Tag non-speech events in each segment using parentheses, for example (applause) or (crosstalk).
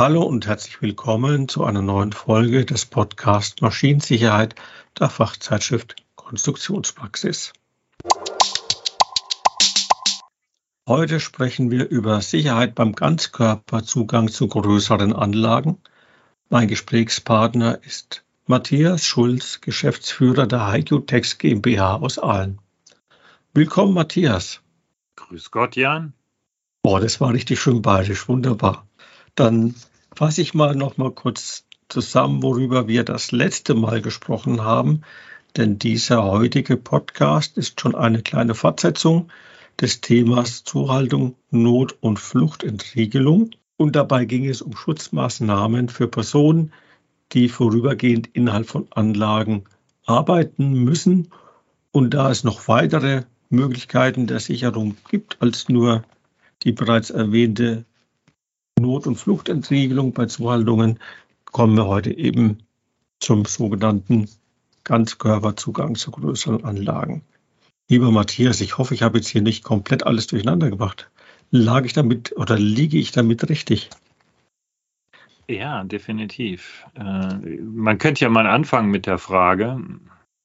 Hallo und herzlich willkommen zu einer neuen Folge des Podcasts Maschinensicherheit der Fachzeitschrift Konstruktionspraxis. Heute sprechen wir über Sicherheit beim Ganzkörperzugang zu größeren Anlagen. Mein Gesprächspartner ist Matthias Schulz, Geschäftsführer der HiQtex GmbH aus Aalen. Willkommen, Matthias. Grüß Gott, Jan. Boah, das war richtig schön bayerisch, wunderbar. Dann fasse ich mal noch mal kurz zusammen, worüber wir das letzte Mal gesprochen haben, denn dieser heutige Podcast ist schon eine kleine Fortsetzung des Themas Zuhaltung, Not- und Fluchtentriegelung. Und dabei ging es um Schutzmaßnahmen für Personen, die vorübergehend innerhalb von Anlagen arbeiten müssen. Und da es noch weitere Möglichkeiten der Sicherung gibt als nur die bereits erwähnte Not- und Fluchtentriegelung bei Zuhaltungen, kommen wir heute eben zum sogenannten Ganzkörperzugang zu größeren Anlagen. Lieber Matthias, ich hoffe, ich habe jetzt hier nicht komplett alles durcheinander gebracht. Lag ich damit oder liege ich damit richtig? Ja, definitiv. Äh, man könnte ja mal anfangen mit der Frage,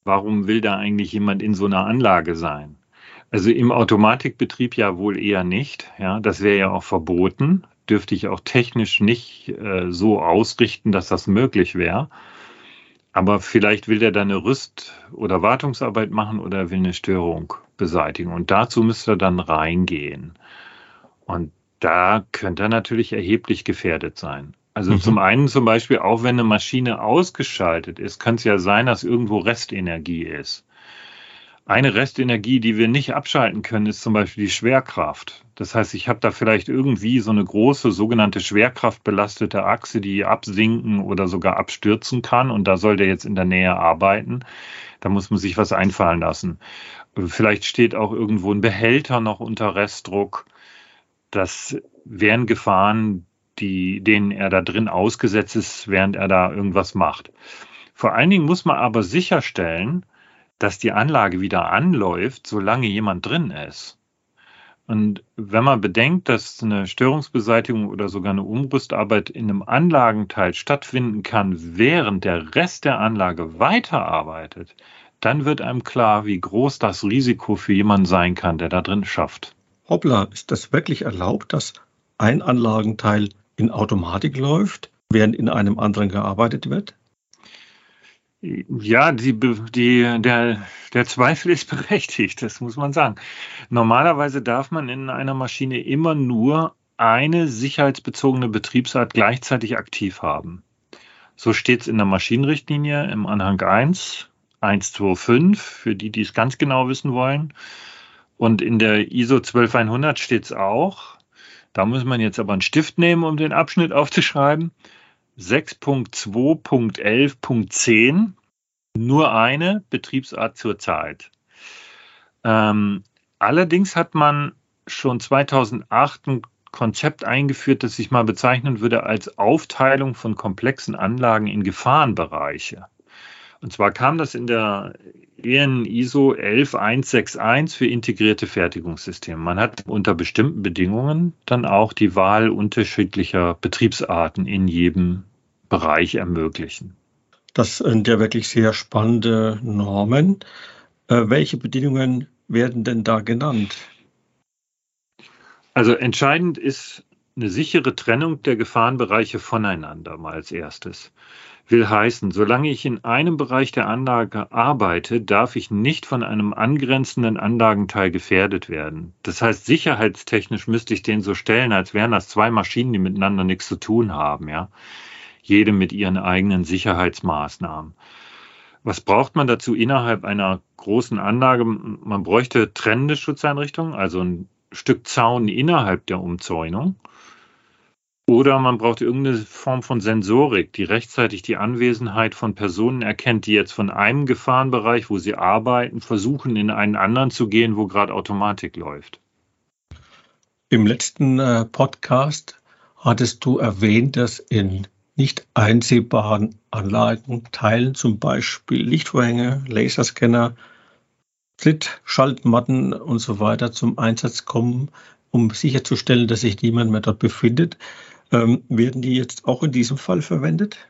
warum will da eigentlich jemand in so einer Anlage sein? Also im Automatikbetrieb ja wohl eher nicht. Ja, das wäre ja auch verboten. Dürfte ich auch technisch nicht äh, so ausrichten, dass das möglich wäre. Aber vielleicht will der da eine Rüst- oder Wartungsarbeit machen oder will eine Störung beseitigen. Und dazu müsste er dann reingehen. Und da könnte er natürlich erheblich gefährdet sein. Also mhm. zum einen zum Beispiel, auch wenn eine Maschine ausgeschaltet ist, kann es ja sein, dass irgendwo Restenergie ist. Eine Restenergie, die wir nicht abschalten können, ist zum Beispiel die Schwerkraft. Das heißt, ich habe da vielleicht irgendwie so eine große sogenannte schwerkraftbelastete Achse, die absinken oder sogar abstürzen kann. Und da soll der jetzt in der Nähe arbeiten. Da muss man sich was einfallen lassen. Vielleicht steht auch irgendwo ein Behälter noch unter Restdruck. Das wären Gefahren, die, denen er da drin ausgesetzt ist, während er da irgendwas macht. Vor allen Dingen muss man aber sicherstellen, dass die Anlage wieder anläuft, solange jemand drin ist. Und wenn man bedenkt, dass eine Störungsbeseitigung oder sogar eine Umrüstarbeit in einem Anlagenteil stattfinden kann, während der Rest der Anlage weiterarbeitet, dann wird einem klar, wie groß das Risiko für jemanden sein kann, der da drin schafft. Hoppla, ist das wirklich erlaubt, dass ein Anlagenteil in Automatik läuft, während in einem anderen gearbeitet wird? Ja, die, die, der, der Zweifel ist (laughs) berechtigt, das muss man sagen. Normalerweise darf man in einer Maschine immer nur eine sicherheitsbezogene Betriebsart gleichzeitig aktiv haben. So steht es in der Maschinenrichtlinie im Anhang 1, 125, für die, die es ganz genau wissen wollen. Und in der ISO 12100 steht es auch. Da muss man jetzt aber einen Stift nehmen, um den Abschnitt aufzuschreiben. 6.2.11.10 nur eine Betriebsart zur Zeit. Ähm, allerdings hat man schon 2008 ein Konzept eingeführt, das ich mal bezeichnen würde als Aufteilung von komplexen Anlagen in Gefahrenbereiche. Und zwar kam das in der EN ISO 11161 für integrierte Fertigungssysteme. Man hat unter bestimmten Bedingungen dann auch die Wahl unterschiedlicher Betriebsarten in jedem Bereich ermöglichen. Das sind ja wirklich sehr spannende Normen. Äh, welche Bedingungen werden denn da genannt? Also entscheidend ist eine sichere Trennung der Gefahrenbereiche voneinander mal als erstes will heißen, solange ich in einem Bereich der Anlage arbeite, darf ich nicht von einem angrenzenden Anlagenteil gefährdet werden. Das heißt, sicherheitstechnisch müsste ich den so stellen, als wären das zwei Maschinen, die miteinander nichts zu tun haben, ja. Jede mit ihren eigenen Sicherheitsmaßnahmen. Was braucht man dazu innerhalb einer großen Anlage? Man bräuchte trennende Schutzeinrichtungen, also ein Stück Zaun innerhalb der Umzäunung oder man braucht irgendeine Form von Sensorik, die rechtzeitig die Anwesenheit von Personen erkennt, die jetzt von einem Gefahrenbereich, wo sie arbeiten, versuchen, in einen anderen zu gehen, wo gerade Automatik läuft. Im letzten äh, Podcast hattest du erwähnt, dass in nicht einsehbaren Anlagen, Teilen, zum Beispiel Lichtvorhänge, Laserscanner, Trittschaltmatten und so weiter zum Einsatz kommen, um sicherzustellen, dass sich niemand mehr dort befindet. Ähm, werden die jetzt auch in diesem Fall verwendet?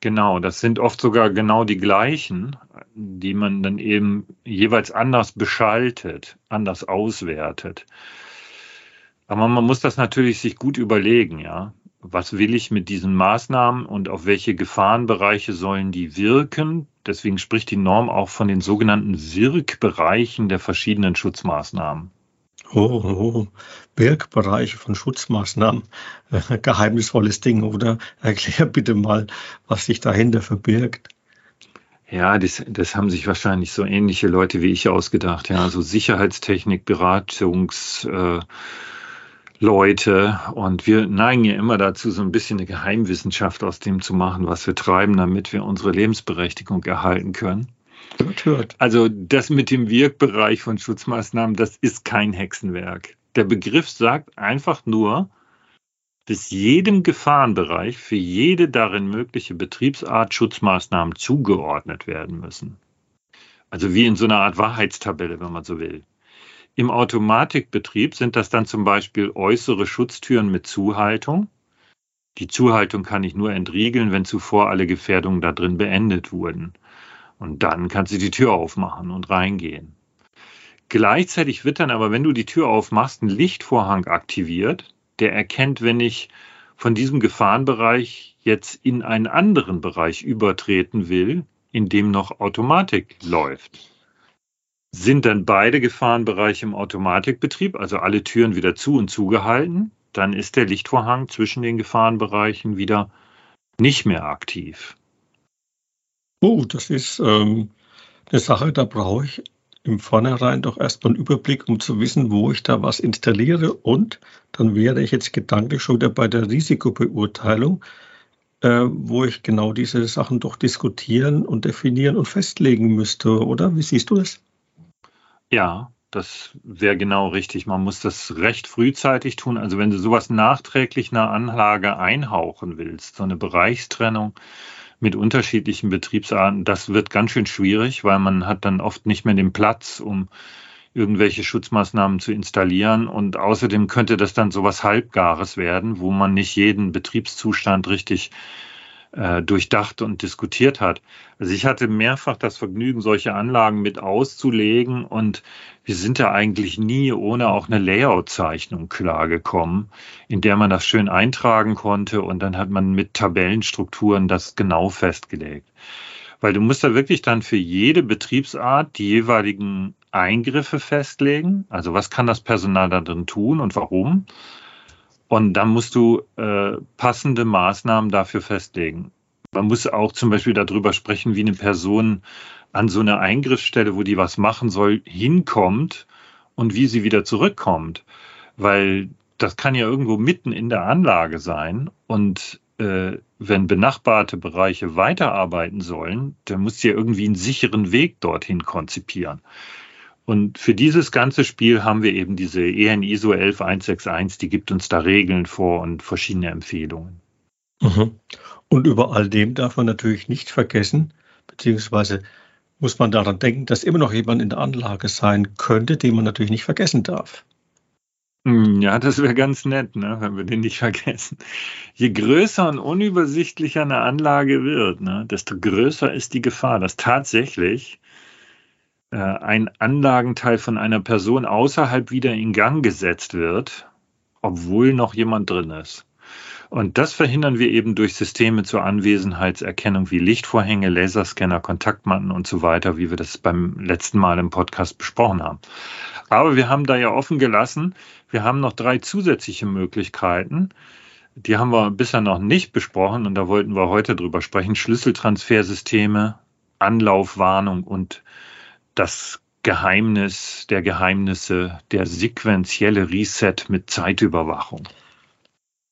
Genau, das sind oft sogar genau die gleichen, die man dann eben jeweils anders beschaltet, anders auswertet. Aber man muss das natürlich sich gut überlegen, ja. Was will ich mit diesen Maßnahmen und auf welche Gefahrenbereiche sollen die wirken? Deswegen spricht die Norm auch von den sogenannten Wirkbereichen der verschiedenen Schutzmaßnahmen. Oh, oh, Wirkbereiche von Schutzmaßnahmen. Äh, geheimnisvolles Ding, oder? Erklär bitte mal, was sich dahinter verbirgt. Ja, das, das haben sich wahrscheinlich so ähnliche Leute wie ich ausgedacht. Ja, so Sicherheitstechnik, Beratungs, äh, und wir neigen ja immer dazu, so ein bisschen eine Geheimwissenschaft aus dem zu machen, was wir treiben, damit wir unsere Lebensberechtigung erhalten können. Hört, hört. Also das mit dem Wirkbereich von Schutzmaßnahmen, das ist kein Hexenwerk. Der Begriff sagt einfach nur, dass jedem Gefahrenbereich für jede darin mögliche Betriebsart Schutzmaßnahmen zugeordnet werden müssen. Also wie in so einer Art Wahrheitstabelle, wenn man so will. Im Automatikbetrieb sind das dann zum Beispiel äußere Schutztüren mit Zuhaltung. Die Zuhaltung kann ich nur entriegeln, wenn zuvor alle Gefährdungen da drin beendet wurden. Und dann kannst du die Tür aufmachen und reingehen. Gleichzeitig wird dann aber, wenn du die Tür aufmachst, ein Lichtvorhang aktiviert, der erkennt, wenn ich von diesem Gefahrenbereich jetzt in einen anderen Bereich übertreten will, in dem noch Automatik läuft. Sind dann beide Gefahrenbereiche im Automatikbetrieb, also alle Türen wieder zu und zugehalten, dann ist der Lichtvorhang zwischen den Gefahrenbereichen wieder nicht mehr aktiv. Oh, das ist ähm, eine Sache, da brauche ich im Vornherein doch erstmal einen Überblick, um zu wissen, wo ich da was installiere. Und dann wäre ich jetzt gedanklich schon wieder bei der Risikobeurteilung, äh, wo ich genau diese Sachen doch diskutieren und definieren und festlegen müsste, oder? Wie siehst du das? Ja, das wäre genau richtig. Man muss das recht frühzeitig tun. Also wenn du sowas nachträglich einer Anlage einhauchen willst, so eine Bereichstrennung mit unterschiedlichen Betriebsarten, das wird ganz schön schwierig, weil man hat dann oft nicht mehr den Platz, um irgendwelche Schutzmaßnahmen zu installieren. Und außerdem könnte das dann sowas Halbgares werden, wo man nicht jeden Betriebszustand richtig äh, durchdacht und diskutiert hat. Also ich hatte mehrfach das Vergnügen, solche Anlagen mit auszulegen und wir sind da eigentlich nie ohne auch eine Layout-Zeichnung klargekommen, in der man das schön eintragen konnte und dann hat man mit Tabellenstrukturen das genau festgelegt. Weil du musst da wirklich dann für jede Betriebsart die jeweiligen Eingriffe festlegen. Also was kann das Personal da drin tun und warum? Und dann musst du äh, passende Maßnahmen dafür festlegen. Man muss auch zum Beispiel darüber sprechen, wie eine Person an so eine Eingriffsstelle, wo die was machen soll, hinkommt und wie sie wieder zurückkommt. Weil das kann ja irgendwo mitten in der Anlage sein. Und äh, wenn benachbarte Bereiche weiterarbeiten sollen, dann muss sie ja irgendwie einen sicheren Weg dorthin konzipieren. Und für dieses ganze Spiel haben wir eben diese EN ISO 11161, die gibt uns da Regeln vor und verschiedene Empfehlungen. Mhm. Und über all dem darf man natürlich nicht vergessen, beziehungsweise muss man daran denken, dass immer noch jemand in der Anlage sein könnte, den man natürlich nicht vergessen darf. Hm, ja, das wäre ganz nett, ne, wenn wir den nicht vergessen. Je größer und unübersichtlicher eine Anlage wird, ne, desto größer ist die Gefahr, dass tatsächlich äh, ein Anlagenteil von einer Person außerhalb wieder in Gang gesetzt wird, obwohl noch jemand drin ist. Und das verhindern wir eben durch Systeme zur Anwesenheitserkennung wie Lichtvorhänge, Laserscanner, Kontaktmatten und so weiter, wie wir das beim letzten Mal im Podcast besprochen haben. Aber wir haben da ja offen gelassen, wir haben noch drei zusätzliche Möglichkeiten. Die haben wir bisher noch nicht besprochen und da wollten wir heute drüber sprechen. Schlüsseltransfersysteme, Anlaufwarnung und das Geheimnis der Geheimnisse, der sequentielle Reset mit Zeitüberwachung.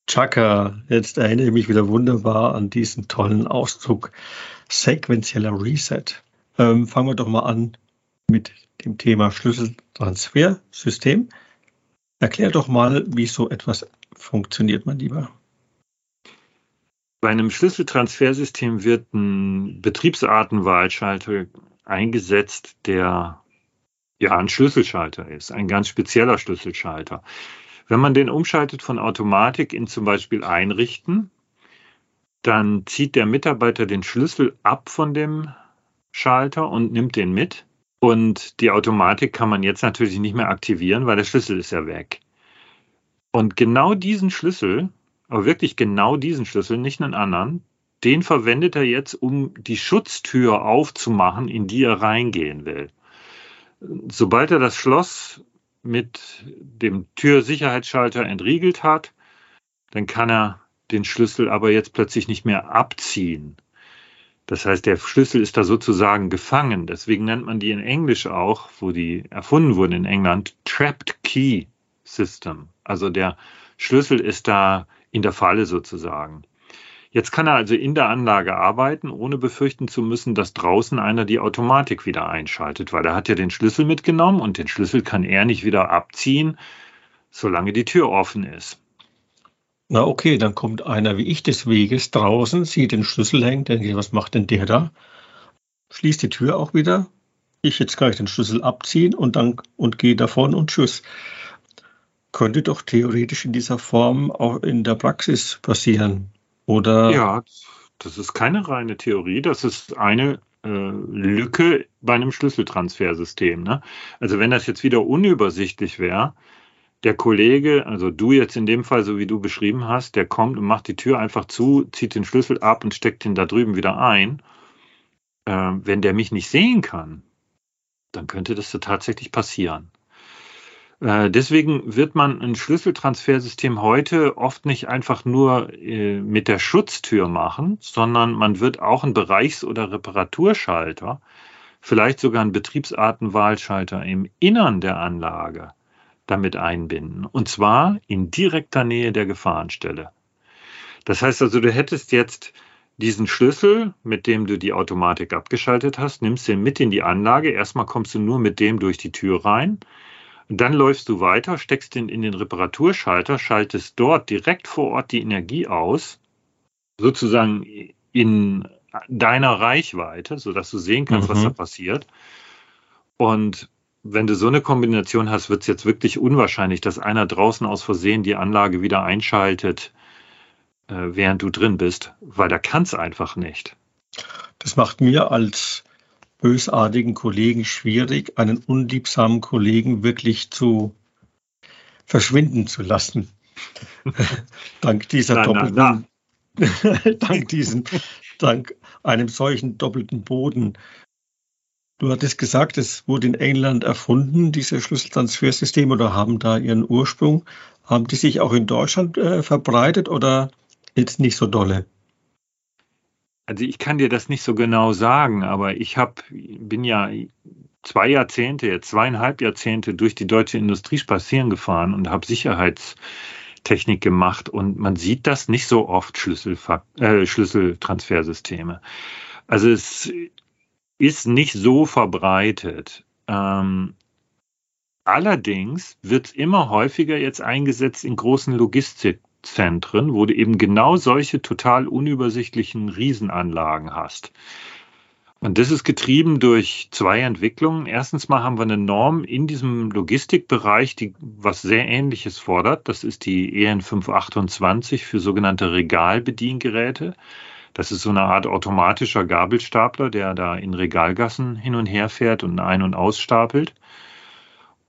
Chaka, jetzt erinnere ich mich wieder wunderbar an diesen tollen Ausdruck sequenzieller Reset. Ähm, fangen wir doch mal an mit dem Thema Schlüsseltransfersystem. Erklär doch mal, wie so etwas funktioniert, mein Lieber. Bei einem Schlüsseltransfersystem wird ein Betriebsartenwahlschalter eingesetzt, der ja ein Schlüsselschalter ist, ein ganz spezieller Schlüsselschalter. Wenn man den umschaltet von Automatik in zum Beispiel Einrichten, dann zieht der Mitarbeiter den Schlüssel ab von dem Schalter und nimmt den mit. Und die Automatik kann man jetzt natürlich nicht mehr aktivieren, weil der Schlüssel ist ja weg. Und genau diesen Schlüssel, aber wirklich genau diesen Schlüssel, nicht einen anderen, den verwendet er jetzt, um die Schutztür aufzumachen, in die er reingehen will. Sobald er das Schloss mit dem Türsicherheitsschalter entriegelt hat, dann kann er den Schlüssel aber jetzt plötzlich nicht mehr abziehen. Das heißt, der Schlüssel ist da sozusagen gefangen. Deswegen nennt man die in Englisch auch, wo die erfunden wurden in England, Trapped Key System. Also der Schlüssel ist da in der Falle sozusagen. Jetzt kann er also in der Anlage arbeiten, ohne befürchten zu müssen, dass draußen einer die Automatik wieder einschaltet, weil er hat ja den Schlüssel mitgenommen und den Schlüssel kann er nicht wieder abziehen, solange die Tür offen ist. Na okay, dann kommt einer wie ich des Weges draußen, sieht den Schlüssel hängen, denke was macht denn der da? Schließt die Tür auch wieder. Ich jetzt kann ich den Schlüssel abziehen und dann und gehe davon und tschüss. Könnte doch theoretisch in dieser Form auch in der Praxis passieren. Oder? Ja, das ist keine reine Theorie, das ist eine äh, Lücke bei einem Schlüsseltransfersystem. Ne? Also wenn das jetzt wieder unübersichtlich wäre, der Kollege, also du jetzt in dem Fall, so wie du beschrieben hast, der kommt und macht die Tür einfach zu, zieht den Schlüssel ab und steckt ihn da drüben wieder ein. Äh, wenn der mich nicht sehen kann, dann könnte das so tatsächlich passieren. Äh, deswegen wird man ein Schlüsseltransfersystem heute oft nicht einfach nur äh, mit der Schutztür machen, sondern man wird auch einen Bereichs- oder Reparaturschalter, vielleicht sogar einen Betriebsartenwahlschalter im Innern der Anlage damit einbinden. Und zwar in direkter Nähe der Gefahrenstelle. Das heißt also, du hättest jetzt diesen Schlüssel, mit dem du die Automatik abgeschaltet hast, nimmst den mit in die Anlage. Erstmal kommst du nur mit dem durch die Tür rein. Und dann läufst du weiter, steckst ihn in den Reparaturschalter, schaltest dort direkt vor Ort die Energie aus, sozusagen in deiner Reichweite, sodass du sehen kannst, mhm. was da passiert. Und wenn du so eine Kombination hast, wird es jetzt wirklich unwahrscheinlich, dass einer draußen aus Versehen die Anlage wieder einschaltet, äh, während du drin bist, weil da kann es einfach nicht. Das macht mir als bösartigen Kollegen schwierig, einen unliebsamen Kollegen wirklich zu verschwinden zu lassen. (laughs) dank dieser na, doppelten, na, (laughs) na. dank diesen, dank einem solchen doppelten Boden. Du hattest gesagt, es wurde in England erfunden, diese Schlüsseltransfersysteme, oder haben da ihren Ursprung. Haben die sich auch in Deutschland äh, verbreitet oder jetzt nicht so dolle? Also ich kann dir das nicht so genau sagen, aber ich hab, bin ja zwei Jahrzehnte, zweieinhalb Jahrzehnte durch die deutsche Industrie spazieren gefahren und habe Sicherheitstechnik gemacht und man sieht das nicht so oft, Schlüsselfak äh, Schlüsseltransfersysteme. Also es ist nicht so verbreitet. Ähm, allerdings wird es immer häufiger jetzt eingesetzt in großen Logistik Zentren, wo du eben genau solche total unübersichtlichen Riesenanlagen hast. Und das ist getrieben durch zwei Entwicklungen. Erstens mal haben wir eine Norm in diesem Logistikbereich, die was sehr Ähnliches fordert. Das ist die EN 528 für sogenannte Regalbediengeräte. Das ist so eine Art automatischer Gabelstapler, der da in Regalgassen hin und her fährt und ein- und ausstapelt.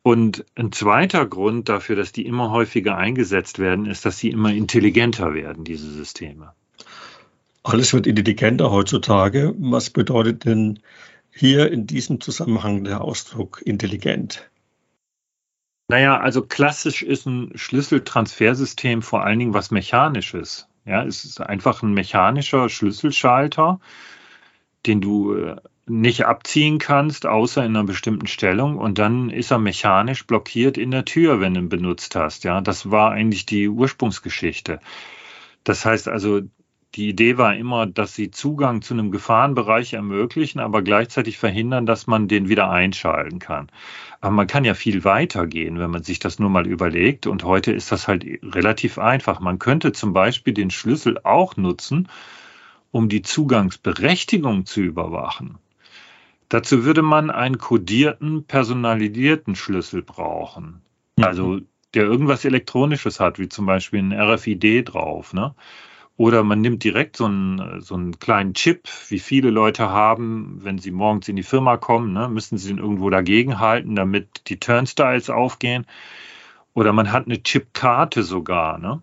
Und ein zweiter Grund dafür, dass die immer häufiger eingesetzt werden, ist, dass sie immer intelligenter werden, diese Systeme. Alles wird intelligenter heutzutage. Was bedeutet denn hier in diesem Zusammenhang der Ausdruck intelligent? Naja, also klassisch ist ein Schlüsseltransfersystem vor allen Dingen was Mechanisches. Ja, es ist einfach ein mechanischer Schlüsselschalter, den du äh, nicht abziehen kannst, außer in einer bestimmten Stellung. Und dann ist er mechanisch blockiert in der Tür, wenn du ihn benutzt hast. Ja, das war eigentlich die Ursprungsgeschichte. Das heißt also, die Idee war immer, dass sie Zugang zu einem Gefahrenbereich ermöglichen, aber gleichzeitig verhindern, dass man den wieder einschalten kann. Aber man kann ja viel weiter gehen, wenn man sich das nur mal überlegt. Und heute ist das halt relativ einfach. Man könnte zum Beispiel den Schlüssel auch nutzen, um die Zugangsberechtigung zu überwachen. Dazu würde man einen kodierten, personalisierten Schlüssel brauchen. Mhm. Also der irgendwas Elektronisches hat, wie zum Beispiel ein RFID drauf. Ne? Oder man nimmt direkt so einen, so einen kleinen Chip, wie viele Leute haben, wenn sie morgens in die Firma kommen, ne, müssen sie ihn irgendwo dagegen halten, damit die Turnstiles aufgehen. Oder man hat eine Chipkarte sogar. Ne?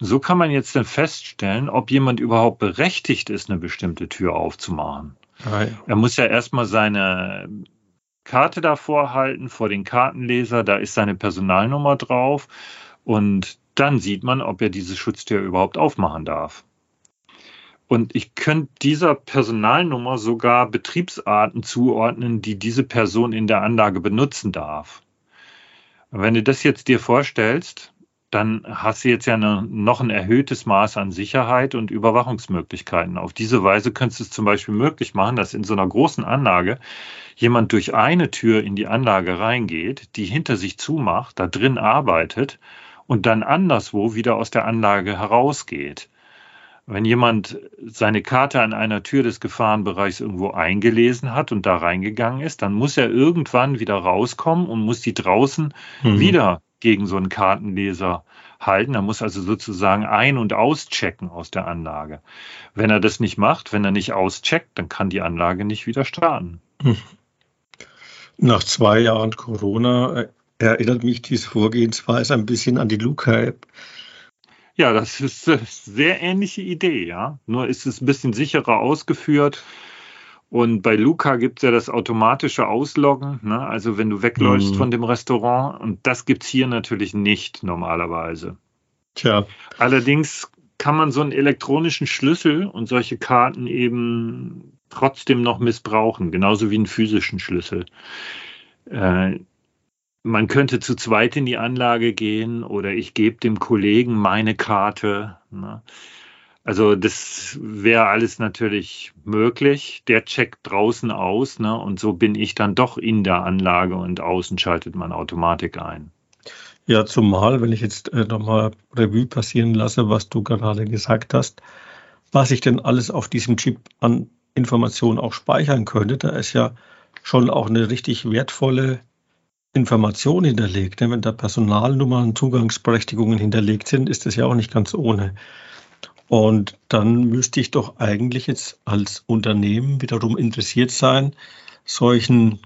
So kann man jetzt dann feststellen, ob jemand überhaupt berechtigt ist, eine bestimmte Tür aufzumachen. Ah, ja. Er muss ja erstmal seine Karte davor halten, vor den Kartenleser, da ist seine Personalnummer drauf. Und dann sieht man, ob er diese Schutztür überhaupt aufmachen darf. Und ich könnte dieser Personalnummer sogar Betriebsarten zuordnen, die diese Person in der Anlage benutzen darf. Wenn du das jetzt dir vorstellst, dann hast du jetzt ja eine, noch ein erhöhtes Maß an Sicherheit und Überwachungsmöglichkeiten. Auf diese Weise könntest du es zum Beispiel möglich machen, dass in so einer großen Anlage jemand durch eine Tür in die Anlage reingeht, die hinter sich zumacht, da drin arbeitet und dann anderswo wieder aus der Anlage herausgeht. Wenn jemand seine Karte an einer Tür des Gefahrenbereichs irgendwo eingelesen hat und da reingegangen ist, dann muss er irgendwann wieder rauskommen und muss die draußen mhm. wieder gegen so einen Kartenleser halten. Er muss also sozusagen ein- und auschecken aus der Anlage. Wenn er das nicht macht, wenn er nicht auscheckt, dann kann die Anlage nicht wieder starten. Mhm. Nach zwei Jahren Corona äh, erinnert mich diese Vorgehensweise ein bisschen an die Luca-App. Ja, das ist eine sehr ähnliche Idee, ja. Nur ist es ein bisschen sicherer ausgeführt. Und bei Luca gibt es ja das automatische Ausloggen, ne? also wenn du wegläufst mhm. von dem Restaurant. Und das gibt es hier natürlich nicht normalerweise. Tja. Allerdings kann man so einen elektronischen Schlüssel und solche Karten eben trotzdem noch missbrauchen, genauso wie einen physischen Schlüssel. Äh, man könnte zu zweit in die Anlage gehen oder ich gebe dem Kollegen meine Karte. Ne? Also das wäre alles natürlich möglich. Der checkt draußen aus ne? und so bin ich dann doch in der Anlage und außen schaltet man Automatik ein. Ja, zumal, wenn ich jetzt äh, nochmal Revue passieren lasse, was du gerade gesagt hast, was ich denn alles auf diesem Chip an Informationen auch speichern könnte, da ist ja schon auch eine richtig wertvolle Information hinterlegt. Ne? Wenn da Personalnummern, Zugangsberechtigungen hinterlegt sind, ist das ja auch nicht ganz ohne. Und dann müsste ich doch eigentlich jetzt als Unternehmen wiederum interessiert sein, solchen,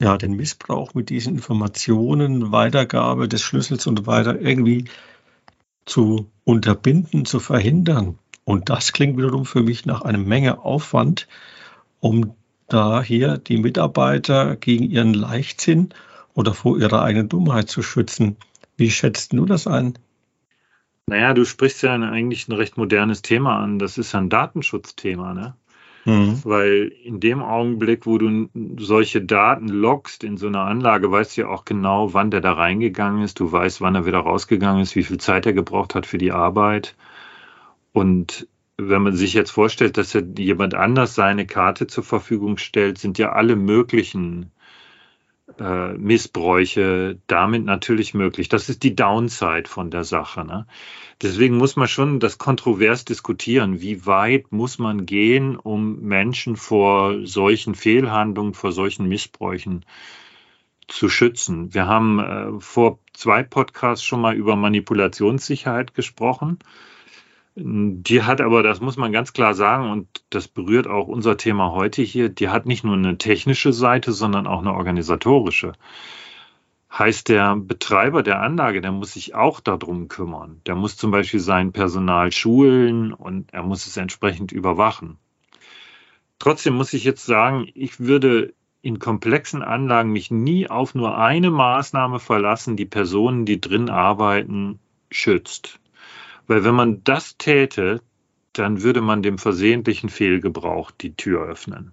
ja, den Missbrauch mit diesen Informationen, Weitergabe des Schlüssels und weiter irgendwie zu unterbinden, zu verhindern. Und das klingt wiederum für mich nach einer Menge Aufwand, um da hier die Mitarbeiter gegen ihren Leichtsinn oder vor ihrer eigenen Dummheit zu schützen. Wie schätzt du das ein? Naja, du sprichst ja eigentlich ein recht modernes Thema an. Das ist ein Datenschutzthema, ne? Mhm. Weil in dem Augenblick, wo du solche Daten loggst in so einer Anlage, weißt du ja auch genau, wann der da reingegangen ist. Du weißt, wann er wieder rausgegangen ist, wie viel Zeit er gebraucht hat für die Arbeit. Und wenn man sich jetzt vorstellt, dass jemand anders seine Karte zur Verfügung stellt, sind ja alle möglichen äh, Missbräuche damit natürlich möglich. Das ist die Downside von der Sache. Ne? Deswegen muss man schon das kontrovers diskutieren. Wie weit muss man gehen, um Menschen vor solchen Fehlhandlungen, vor solchen Missbräuchen zu schützen? Wir haben äh, vor zwei Podcasts schon mal über Manipulationssicherheit gesprochen. Die hat aber, das muss man ganz klar sagen, und das berührt auch unser Thema heute hier, die hat nicht nur eine technische Seite, sondern auch eine organisatorische. Heißt, der Betreiber der Anlage, der muss sich auch darum kümmern. Der muss zum Beispiel sein Personal schulen und er muss es entsprechend überwachen. Trotzdem muss ich jetzt sagen, ich würde in komplexen Anlagen mich nie auf nur eine Maßnahme verlassen, die Personen, die drin arbeiten, schützt. Weil wenn man das täte, dann würde man dem versehentlichen Fehlgebrauch die Tür öffnen.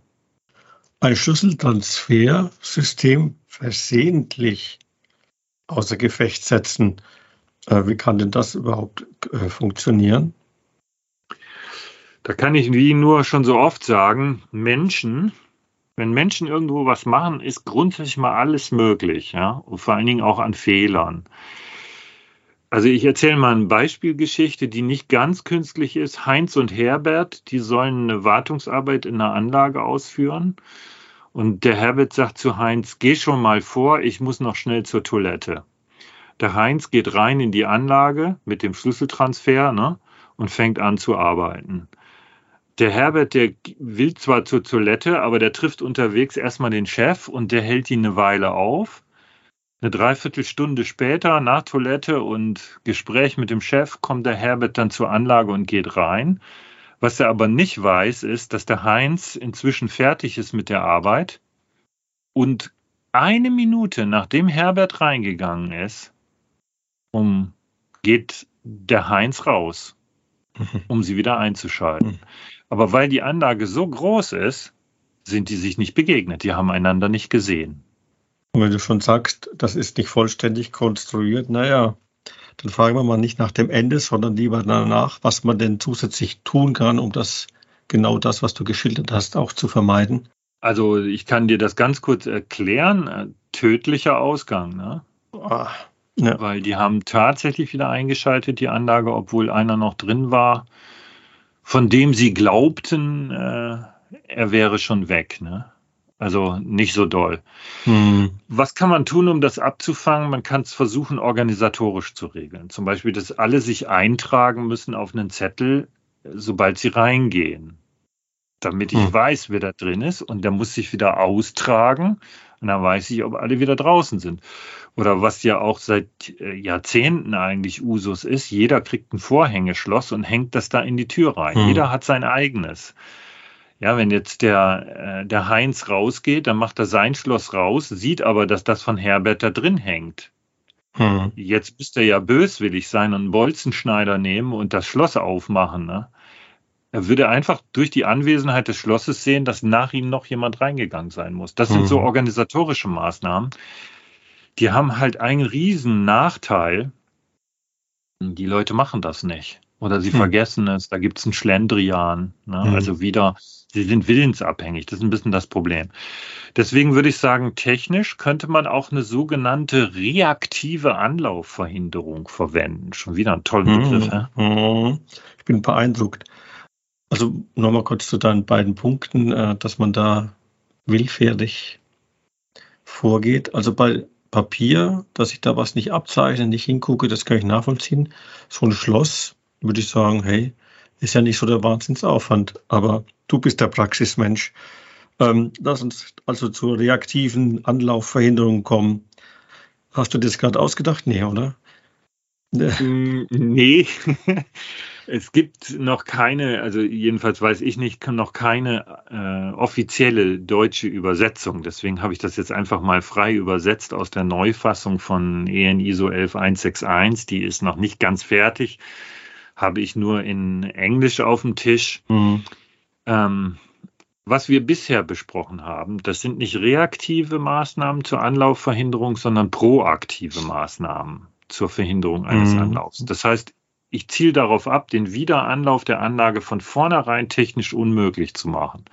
Ein Schlüsseltransfersystem versehentlich außer Gefecht setzen. Äh, wie kann denn das überhaupt äh, funktionieren? Da kann ich wie nur schon so oft sagen, Menschen, wenn Menschen irgendwo was machen, ist grundsätzlich mal alles möglich, ja, und vor allen Dingen auch an Fehlern. Also ich erzähle mal eine Beispielgeschichte, die nicht ganz künstlich ist. Heinz und Herbert, die sollen eine Wartungsarbeit in einer Anlage ausführen. Und der Herbert sagt zu Heinz, geh schon mal vor, ich muss noch schnell zur Toilette. Der Heinz geht rein in die Anlage mit dem Schlüsseltransfer ne, und fängt an zu arbeiten. Der Herbert, der will zwar zur Toilette, aber der trifft unterwegs erstmal den Chef und der hält ihn eine Weile auf. Eine Dreiviertelstunde später, nach Toilette und Gespräch mit dem Chef, kommt der Herbert dann zur Anlage und geht rein. Was er aber nicht weiß, ist, dass der Heinz inzwischen fertig ist mit der Arbeit und eine Minute nachdem Herbert reingegangen ist, um, geht der Heinz raus, mhm. um sie wieder einzuschalten. Mhm. Aber weil die Anlage so groß ist, sind die sich nicht begegnet. Die haben einander nicht gesehen. Und wenn du schon sagst, das ist nicht vollständig konstruiert, naja, dann fragen wir mal nicht nach dem Ende, sondern lieber danach, was man denn zusätzlich tun kann, um das genau das, was du geschildert hast, auch zu vermeiden. Also ich kann dir das ganz kurz erklären. Tödlicher Ausgang, ne? Ah, ja. Weil die haben tatsächlich wieder eingeschaltet, die Anlage, obwohl einer noch drin war, von dem sie glaubten, äh, er wäre schon weg. Ne? Also nicht so doll. Hm. Was kann man tun, um das abzufangen? Man kann es versuchen, organisatorisch zu regeln. Zum Beispiel, dass alle sich eintragen müssen auf einen Zettel, sobald sie reingehen. Damit ich hm. weiß, wer da drin ist. Und der muss sich wieder austragen. Und dann weiß ich, ob alle wieder draußen sind oder was ja auch seit äh, Jahrzehnten eigentlich Usus ist, jeder kriegt ein Vorhängeschloss und hängt das da in die Tür rein. Hm. Jeder hat sein eigenes. Ja, wenn jetzt der, äh, der Heinz rausgeht, dann macht er sein Schloss raus, sieht aber, dass das von Herbert da drin hängt. Hm. Jetzt müsste er ja böswillig sein und einen Bolzenschneider nehmen und das Schloss aufmachen. Ne? Er würde einfach durch die Anwesenheit des Schlosses sehen, dass nach ihm noch jemand reingegangen sein muss. Das sind hm. so organisatorische Maßnahmen, die haben halt einen riesen Nachteil. Die Leute machen das nicht. Oder sie hm. vergessen es, da gibt es einen Schlendrian. Ne? Hm. Also wieder, sie sind willensabhängig. Das ist ein bisschen das Problem. Deswegen würde ich sagen, technisch könnte man auch eine sogenannte reaktive Anlaufverhinderung verwenden. Schon wieder ein toller hm. Begriff. Hm. Ich bin beeindruckt. Also nochmal kurz zu deinen beiden Punkten, äh, dass man da willfährig vorgeht. Also bei Papier, dass ich da was nicht abzeichne, nicht hingucke, das kann ich nachvollziehen. So ein Schloss würde ich sagen, hey, ist ja nicht so der Wahnsinnsaufwand, aber du bist der Praxismensch. Ähm, lass uns also zur reaktiven Anlaufverhinderung kommen. Hast du das gerade ausgedacht? Nee, oder? Nee. (laughs) Es gibt noch keine, also jedenfalls weiß ich nicht, noch keine äh, offizielle deutsche Übersetzung. Deswegen habe ich das jetzt einfach mal frei übersetzt aus der Neufassung von EN ISO 11161. Die ist noch nicht ganz fertig, habe ich nur in Englisch auf dem Tisch. Mhm. Ähm, was wir bisher besprochen haben, das sind nicht reaktive Maßnahmen zur Anlaufverhinderung, sondern proaktive Maßnahmen zur Verhinderung eines mhm. Anlaufs. Das heißt, ich ziele darauf ab, den Wiederanlauf der Anlage von vornherein technisch unmöglich zu machen.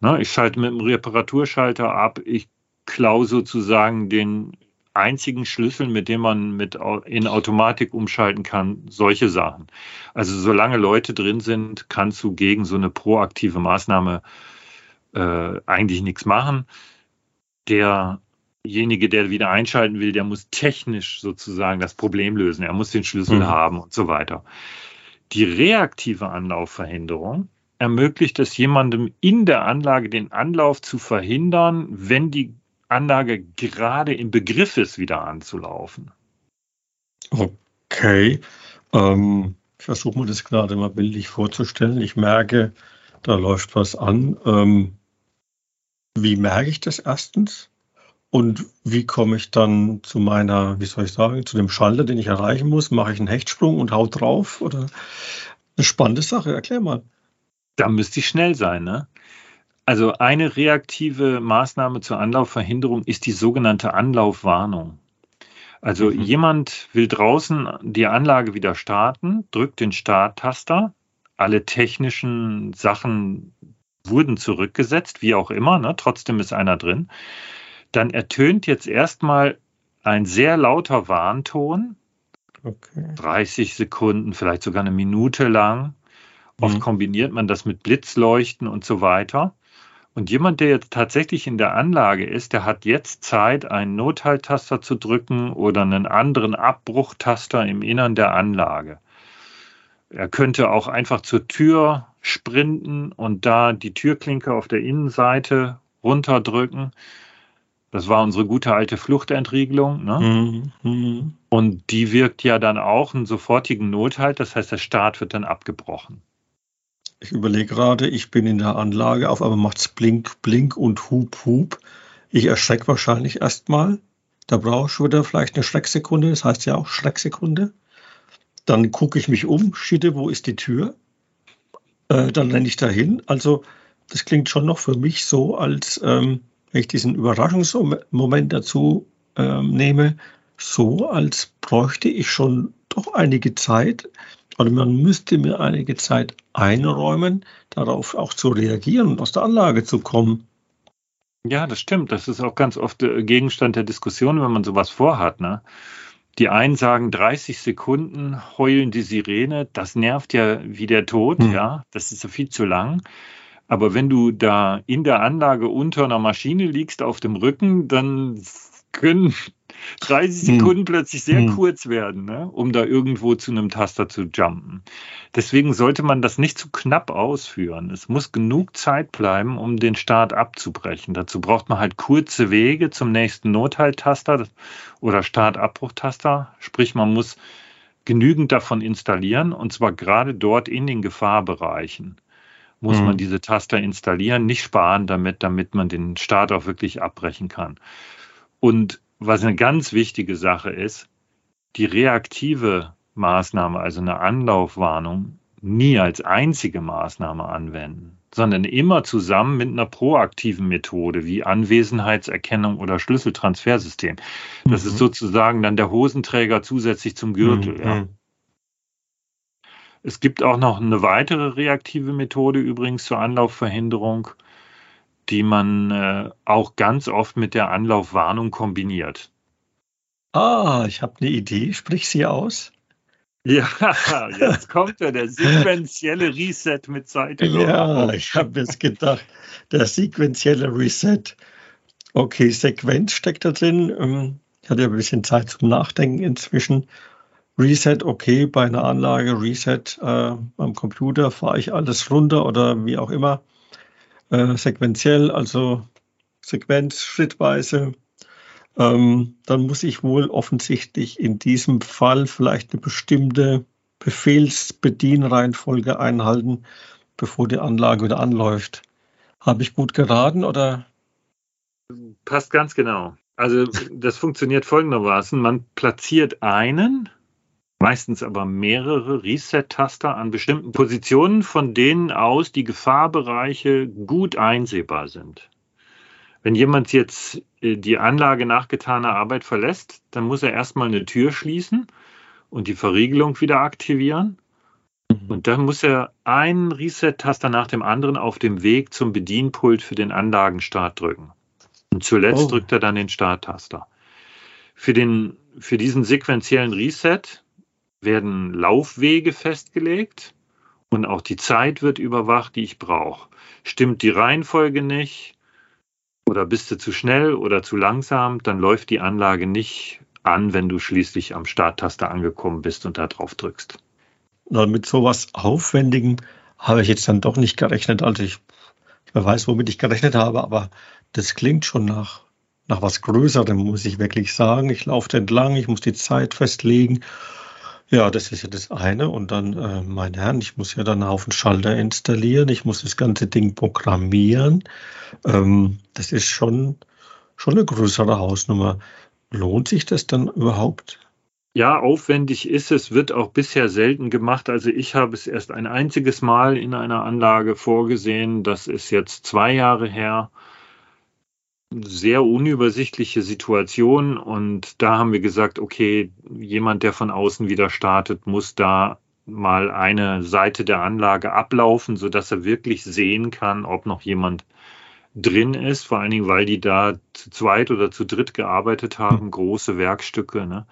Na, ich schalte mit dem Reparaturschalter ab, ich klaue sozusagen den einzigen Schlüssel, mit dem man mit in Automatik umschalten kann, solche Sachen. Also solange Leute drin sind, kannst du gegen so eine proaktive Maßnahme äh, eigentlich nichts machen. Der derjenige, der wieder einschalten will, der muss technisch sozusagen das Problem lösen. Er muss den Schlüssel mhm. haben und so weiter. Die reaktive Anlaufverhinderung ermöglicht es jemandem in der Anlage den Anlauf zu verhindern, wenn die Anlage gerade im Begriff ist, wieder anzulaufen. Okay. Ähm, ich versuche mir das gerade mal bildlich vorzustellen. Ich merke, da läuft was an. Ähm, wie merke ich das erstens? Und wie komme ich dann zu meiner, wie soll ich sagen, zu dem Schalter, den ich erreichen muss? Mache ich einen Hechtsprung und haut drauf? Oder eine spannende Sache, erklär mal. Da müsste ich schnell sein, ne? Also eine reaktive Maßnahme zur Anlaufverhinderung ist die sogenannte Anlaufwarnung. Also mhm. jemand will draußen die Anlage wieder starten, drückt den Starttaster, alle technischen Sachen wurden zurückgesetzt, wie auch immer, ne? trotzdem ist einer drin dann ertönt jetzt erstmal ein sehr lauter Warnton. Okay. 30 Sekunden, vielleicht sogar eine Minute lang. Oft mhm. kombiniert man das mit Blitzleuchten und so weiter. Und jemand, der jetzt tatsächlich in der Anlage ist, der hat jetzt Zeit, einen Nothalttaster zu drücken oder einen anderen Abbruchtaster im Innern der Anlage. Er könnte auch einfach zur Tür sprinten und da die Türklinke auf der Innenseite runterdrücken. Das war unsere gute alte Fluchtentriegelung. Ne? Mhm. Und die wirkt ja dann auch einen sofortigen Nothalt. Das heißt, der Start wird dann abgebrochen. Ich überlege gerade, ich bin in der Anlage, auf einmal macht es Blink, Blink und Hup, Hup. Ich erschrecke wahrscheinlich erstmal. Da brauche ich wieder vielleicht eine Schrecksekunde, das heißt ja auch Schrecksekunde. Dann gucke ich mich um, schitte, wo ist die Tür? Äh, dann renne ich dahin. Also das klingt schon noch für mich so, als ähm, wenn ich diesen Überraschungsmoment dazu ähm, nehme, so als bräuchte ich schon doch einige Zeit, oder man müsste mir einige Zeit einräumen, darauf auch zu reagieren und aus der Anlage zu kommen. Ja, das stimmt. Das ist auch ganz oft äh, Gegenstand der Diskussion, wenn man sowas vorhat. Ne? Die einen sagen 30 Sekunden heulen die Sirene, das nervt ja wie der Tod, hm. ja, das ist ja viel zu lang. Aber wenn du da in der Anlage unter einer Maschine liegst auf dem Rücken, dann können 30 hm. Sekunden hm. plötzlich sehr hm. kurz werden, ne? um da irgendwo zu einem Taster zu jumpen. Deswegen sollte man das nicht zu knapp ausführen. Es muss genug Zeit bleiben, um den Start abzubrechen. Dazu braucht man halt kurze Wege zum nächsten Nothalttaster oder Startabbruchtaster. Sprich, man muss genügend davon installieren und zwar gerade dort in den Gefahrbereichen muss mhm. man diese Taster installieren, nicht sparen damit, damit man den Start auch wirklich abbrechen kann. Und was eine ganz wichtige Sache ist, die reaktive Maßnahme, also eine Anlaufwarnung, nie als einzige Maßnahme anwenden, sondern immer zusammen mit einer proaktiven Methode wie Anwesenheitserkennung oder Schlüsseltransfersystem. Das mhm. ist sozusagen dann der Hosenträger zusätzlich zum Gürtel. Mhm. Ja. Es gibt auch noch eine weitere reaktive Methode übrigens zur Anlaufverhinderung die man äh, auch ganz oft mit der Anlaufwarnung kombiniert. Ah, ich habe eine Idee. Sprich sie aus. (laughs) Ja, jetzt kommt ja der sequentielle Reset mit Seite. Ja, ich habe jetzt gedacht, der sequentielle Reset. Okay, Sequenz steckt da drin. Ähm, ich hatte ja ein bisschen Zeit zum Nachdenken inzwischen. Reset, okay, bei einer Anlage, Reset äh, am Computer fahre ich alles runter oder wie auch immer äh, sequenziell, also Sequenz, schrittweise. Ähm, dann muss ich wohl offensichtlich in diesem Fall vielleicht eine bestimmte Befehlsbedienreihenfolge einhalten, bevor die Anlage wieder anläuft. Habe ich gut geraten oder? Passt ganz genau. Also das funktioniert folgendermaßen. Man platziert einen meistens aber mehrere Reset-Taster an bestimmten Positionen, von denen aus die Gefahrbereiche gut einsehbar sind. Wenn jemand jetzt äh, die Anlage nach getaner Arbeit verlässt, dann muss er erstmal eine Tür schließen und die Verriegelung wieder aktivieren. Mhm. Und dann muss er einen Reset-Taster nach dem anderen auf dem Weg zum Bedienpult für den Anlagenstart drücken. Und zuletzt oh. drückt er dann den Starttaster. Für, den, für diesen sequentiellen Reset werden Laufwege festgelegt und auch die Zeit wird überwacht, die ich brauche. Stimmt die Reihenfolge nicht oder bist du zu schnell oder zu langsam, dann läuft die Anlage nicht an, wenn du schließlich am Starttaster angekommen bist und da drauf drückst. Na, mit sowas Aufwendigem habe ich jetzt dann doch nicht gerechnet. Also ich, ich weiß, womit ich gerechnet habe, aber das klingt schon nach, nach was Größerem, muss ich wirklich sagen. Ich laufe entlang, ich muss die Zeit festlegen ja, das ist ja das eine. Und dann, äh, mein Herrn, ich muss ja dann einen Haufen Schalter installieren, ich muss das ganze Ding programmieren. Ähm, das ist schon, schon eine größere Hausnummer. Lohnt sich das dann überhaupt? Ja, aufwendig ist es, wird auch bisher selten gemacht. Also ich habe es erst ein einziges Mal in einer Anlage vorgesehen. Das ist jetzt zwei Jahre her sehr unübersichtliche Situation und da haben wir gesagt, okay, jemand, der von außen wieder startet, muss da mal eine Seite der Anlage ablaufen, sodass er wirklich sehen kann, ob noch jemand drin ist, vor allen Dingen, weil die da zu zweit oder zu dritt gearbeitet haben, hm. große Werkstücke. Ne?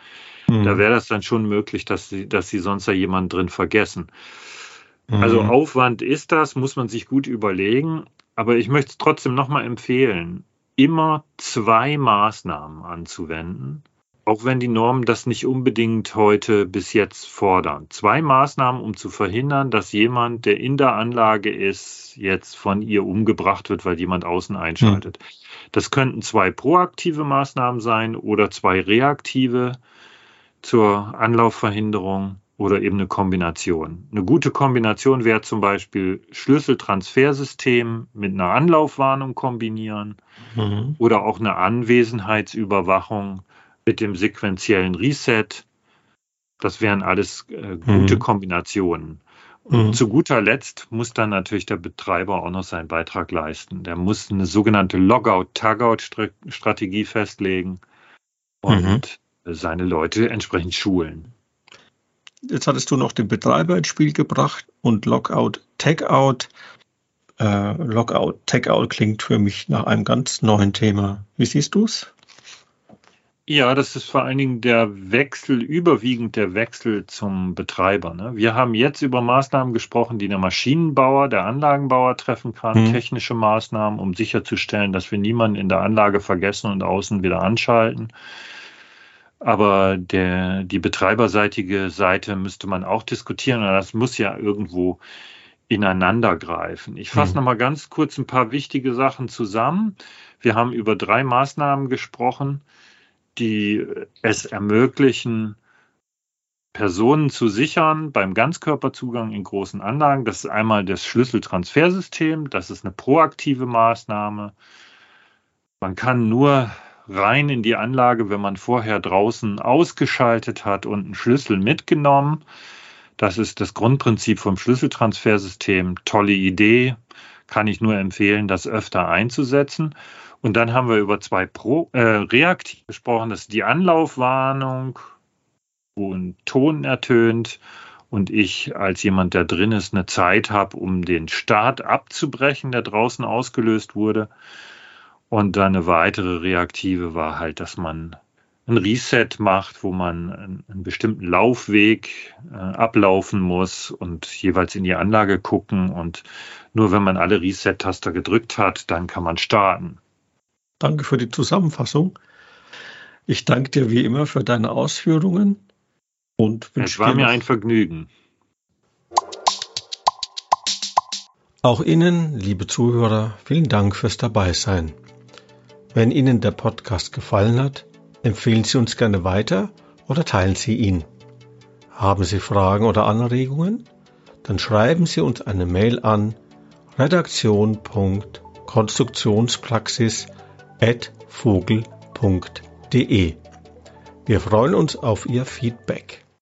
Mhm. Da wäre das dann schon möglich, dass sie, dass sie sonst da jemanden drin vergessen. Mhm. Also Aufwand ist das, muss man sich gut überlegen. aber ich möchte es trotzdem nochmal empfehlen, immer zwei Maßnahmen anzuwenden, auch wenn die Normen das nicht unbedingt heute bis jetzt fordern. Zwei Maßnahmen, um zu verhindern, dass jemand, der in der Anlage ist, jetzt von ihr umgebracht wird, weil jemand außen einschaltet. Hm. Das könnten zwei proaktive Maßnahmen sein oder zwei reaktive zur Anlaufverhinderung oder eben eine Kombination. Eine gute Kombination wäre zum Beispiel Schlüsseltransfersystem mit einer Anlaufwarnung kombinieren mhm. oder auch eine Anwesenheitsüberwachung mit dem sequentiellen Reset. Das wären alles äh, gute mhm. Kombinationen. Und mhm. zu guter Letzt muss dann natürlich der Betreiber auch noch seinen Beitrag leisten. Der muss eine sogenannte Logout-Tagout-Strategie festlegen und mhm. seine Leute entsprechend schulen. Jetzt hattest du noch den Betreiber ins Spiel gebracht und Logout, Tagout. Äh, Logout, Tagout klingt für mich nach einem ganz neuen Thema. Wie siehst du es? Ja, das ist vor allen Dingen der Wechsel, überwiegend der Wechsel zum Betreiber. Ne? Wir haben jetzt über Maßnahmen gesprochen, die der Maschinenbauer, der Anlagenbauer treffen kann, mhm. technische Maßnahmen, um sicherzustellen, dass wir niemanden in der Anlage vergessen und außen wieder anschalten. Aber der, die betreiberseitige Seite müsste man auch diskutieren. Und das muss ja irgendwo ineinander greifen. Ich fasse mhm. noch mal ganz kurz ein paar wichtige Sachen zusammen. Wir haben über drei Maßnahmen gesprochen, die es ermöglichen, Personen zu sichern beim Ganzkörperzugang in großen Anlagen. Das ist einmal das Schlüsseltransfersystem. Das ist eine proaktive Maßnahme. Man kann nur rein in die Anlage, wenn man vorher draußen ausgeschaltet hat und einen Schlüssel mitgenommen. Das ist das Grundprinzip vom Schlüsseltransfersystem. Tolle Idee. Kann ich nur empfehlen, das öfter einzusetzen. Und dann haben wir über zwei Pro, äh, reaktiv gesprochen. Das ist die Anlaufwarnung, wo ein Ton ertönt und ich als jemand, der drin ist, eine Zeit habe, um den Start abzubrechen, der draußen ausgelöst wurde. Und dann eine weitere Reaktive war halt, dass man ein Reset macht, wo man einen, bestimmten Laufweg äh, ablaufen muss und jeweils in die Anlage gucken. Und nur wenn man alle Reset-Taster gedrückt hat, dann kann man starten. Danke für die Zusammenfassung. Ich danke dir wie immer für deine Ausführungen und wünsche Es war mir ein Vergnügen. Auch Ihnen, liebe Zuhörer, vielen Dank fürs Dabeisein. Wenn Ihnen der Podcast gefallen hat, empfehlen Sie uns gerne weiter oder teilen Sie ihn. Haben Sie Fragen oder Anregungen? Dann schreiben Sie uns eine Mail an redaktion.konstruktionspraxis@vogel.de. Wir freuen uns auf Ihr Feedback.